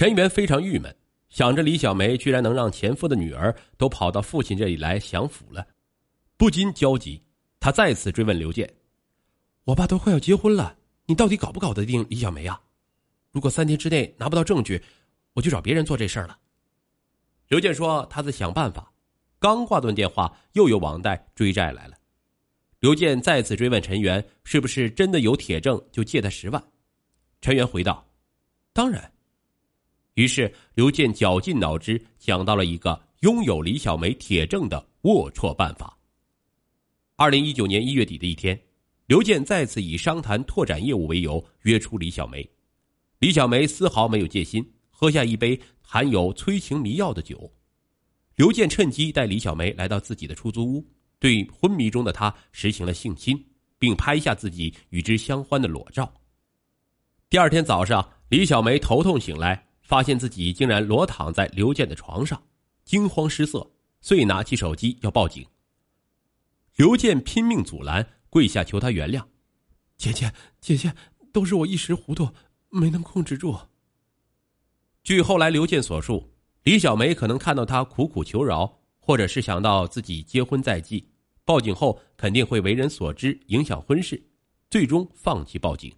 陈元非常郁闷，想着李小梅居然能让前夫的女儿都跑到父亲这里来享福了，不禁焦急。他再次追问刘健：“我爸都快要结婚了，你到底搞不搞得定李小梅啊？如果三天之内拿不到证据，我就找别人做这事儿了。”刘健说：“他在想办法。”刚挂断电话，又有网贷追债来了。刘健再次追问陈元：“是不是真的有铁证，就借他十万？”陈元回道：“当然。”于是刘健绞尽脑汁想到了一个拥有李小梅铁证的龌龊办法。二零一九年一月底的一天，刘健再次以商谈拓展业务为由约出李小梅。李小梅丝毫没有戒心，喝下一杯含有催情迷药的酒。刘健趁机带李小梅来到自己的出租屋，对昏迷中的她实行了性侵，并拍下自己与之相欢的裸照。第二天早上，李小梅头痛醒来。发现自己竟然裸躺在刘健的床上，惊慌失色，遂拿起手机要报警。刘健拼命阻拦，跪下求他原谅：“姐姐，姐姐，都是我一时糊涂，没能控制住。”据后来刘健所述，李小梅可能看到他苦苦求饶，或者是想到自己结婚在即，报警后肯定会为人所知，影响婚事，最终放弃报警。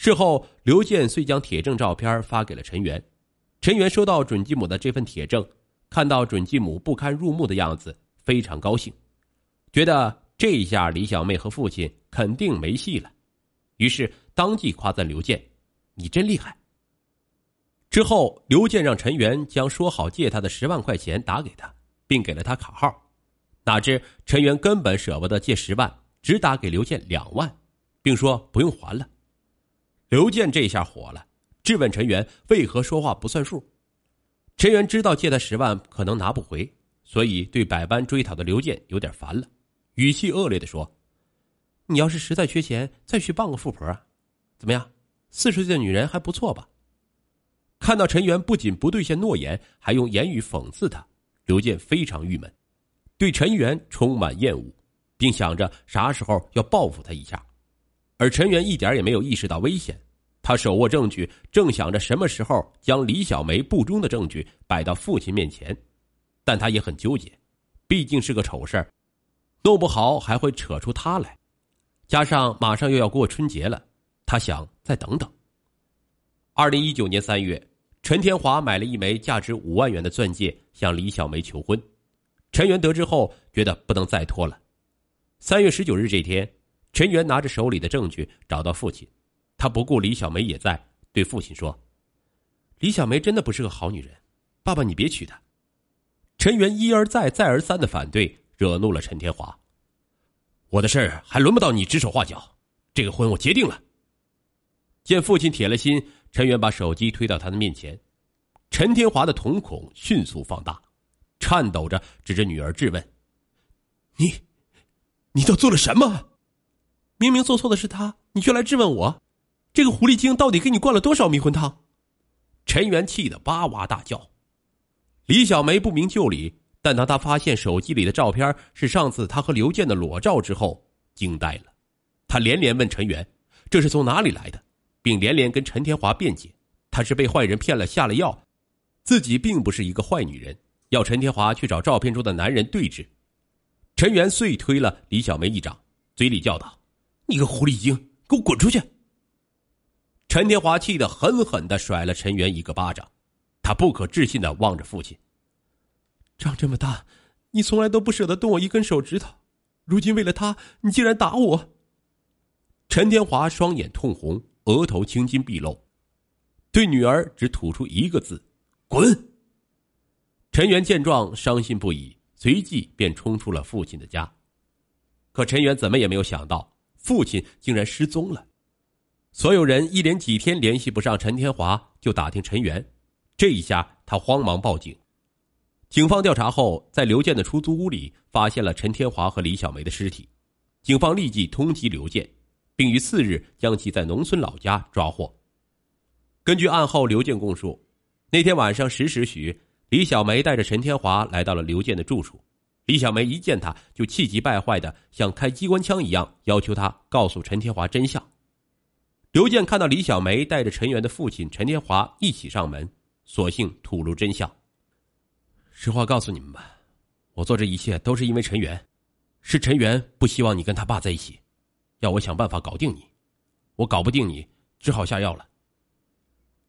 事后，刘健遂将铁证照片发给了陈元。陈元收到准继母的这份铁证，看到准继母不堪入目的样子，非常高兴，觉得这一下李小妹和父亲肯定没戏了，于是当即夸赞刘健：“你真厉害。”之后，刘健让陈元将说好借他的十万块钱打给他，并给了他卡号。哪知陈元根本舍不得借十万，只打给刘健两万，并说不用还了。刘健这下火了，质问陈元为何说话不算数。陈元知道借他十万可能拿不回，所以对百般追讨的刘健有点烦了，语气恶劣的说：“你要是实在缺钱，再去傍个富婆啊？怎么样？四十岁的女人还不错吧？”看到陈元不仅不兑现诺言，还用言语讽刺他，刘健非常郁闷，对陈元充满厌恶，并想着啥时候要报复他一下。而陈元一点也没有意识到危险，他手握证据，正想着什么时候将李小梅不忠的证据摆到父亲面前，但他也很纠结，毕竟是个丑事儿，弄不好还会扯出他来，加上马上又要过春节了，他想再等等。二零一九年三月，陈天华买了一枚价值五万元的钻戒向李小梅求婚，陈元得知后觉得不能再拖了，三月十九日这天。陈元拿着手里的证据找到父亲，他不顾李小梅也在，对父亲说：“李小梅真的不是个好女人，爸爸你别娶她。”陈元一而再再而三的反对，惹怒了陈天华：“我的事儿还轮不到你指手画脚，这个婚我结定了。”见父亲铁了心，陈元把手机推到他的面前，陈天华的瞳孔迅速放大，颤抖着指着女儿质问：“你，你都做了什么？”明明做错的是他，你却来质问我，这个狐狸精到底给你灌了多少迷魂汤？陈元气得哇哇大叫。李小梅不明就里，但当她发现手机里的照片是上次她和刘健的裸照之后，惊呆了。她连连问陈元：“这是从哪里来的？”并连连跟陈天华辩解：“她是被坏人骗了，下了药，自己并不是一个坏女人。”要陈天华去找照片中的男人对质。陈元遂推了李小梅一掌，嘴里叫道。你个狐狸精，给我滚出去！陈天华气得狠狠的甩了陈元一个巴掌，他不可置信的望着父亲。长这么大，你从来都不舍得动我一根手指头，如今为了他，你竟然打我！陈天华双眼通红，额头青筋毕露，对女儿只吐出一个字：“滚！”陈元见状，伤心不已，随即便冲出了父亲的家。可陈元怎么也没有想到。父亲竟然失踪了，所有人一连几天联系不上陈天华，就打听陈元。这一下，他慌忙报警。警方调查后，在刘健的出租屋里发现了陈天华和李小梅的尸体。警方立即通缉刘健，并于次日将其在农村老家抓获。根据案后刘健供述，那天晚上十时许，李小梅带着陈天华来到了刘健的住处。李小梅一见他就气急败坏的像开机关枪一样要求他告诉陈天华真相。刘健看到李小梅带着陈元的父亲陈天华一起上门，索性吐露真相。实话告诉你们吧，我做这一切都是因为陈元，是陈元不希望你跟他爸在一起，要我想办法搞定你，我搞不定你，只好下药了。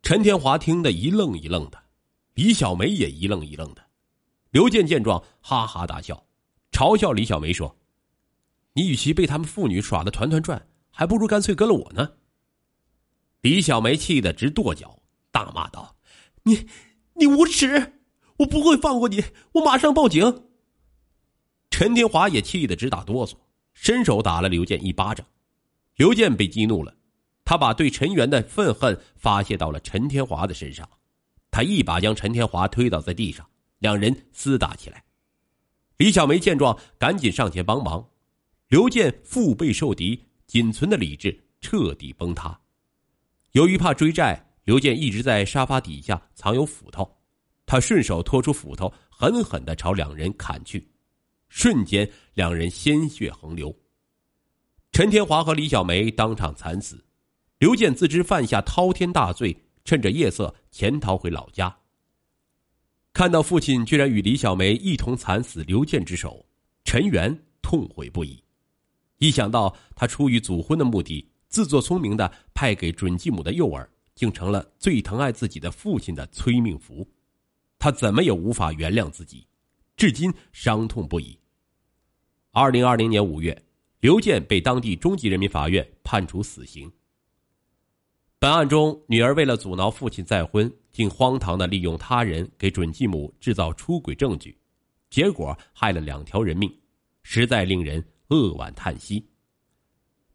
陈天华听得一愣一愣的，李小梅也一愣一愣的。刘健见状，哈哈大笑，嘲笑李小梅说：“你与其被他们父女耍的团团转，还不如干脆跟了我呢。”李小梅气得直跺脚，大骂道：“你，你无耻！”我不会放过你，我马上报警。陈天华也气得直打哆嗦，伸手打了刘健一巴掌。刘健被激怒了，他把对陈元的愤恨发泄到了陈天华的身上，他一把将陈天华推倒在地上，两人厮打起来。李小梅见状，赶紧上前帮忙。刘健腹背受敌，仅存的理智彻底崩塌。由于怕追债，刘健一直在沙发底下藏有斧头。他顺手拖出斧头，狠狠的朝两人砍去，瞬间两人鲜血横流。陈天华和李小梅当场惨死，刘健自知犯下滔天大罪，趁着夜色潜逃回老家。看到父亲居然与李小梅一同惨死刘健之手，陈元痛悔不已。一想到他出于祖婚的目的，自作聪明的派给准继母的诱饵，竟成了最疼爱自己的父亲的催命符。他怎么也无法原谅自己，至今伤痛不已。二零二零年五月，刘健被当地中级人民法院判处死刑。本案中，女儿为了阻挠父亲再婚，竟荒唐的利用他人给准继母制造出轨证据，结果害了两条人命，实在令人扼腕叹息。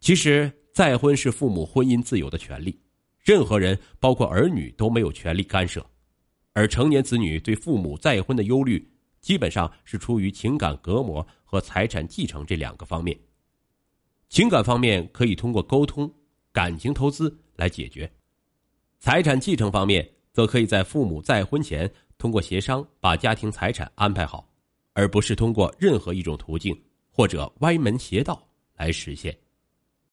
其实，再婚是父母婚姻自由的权利，任何人，包括儿女，都没有权利干涉。而成年子女对父母再婚的忧虑，基本上是出于情感隔膜和财产继承这两个方面。情感方面可以通过沟通、感情投资来解决；财产继承方面，则可以在父母再婚前通过协商把家庭财产安排好，而不是通过任何一种途径或者歪门邪道来实现。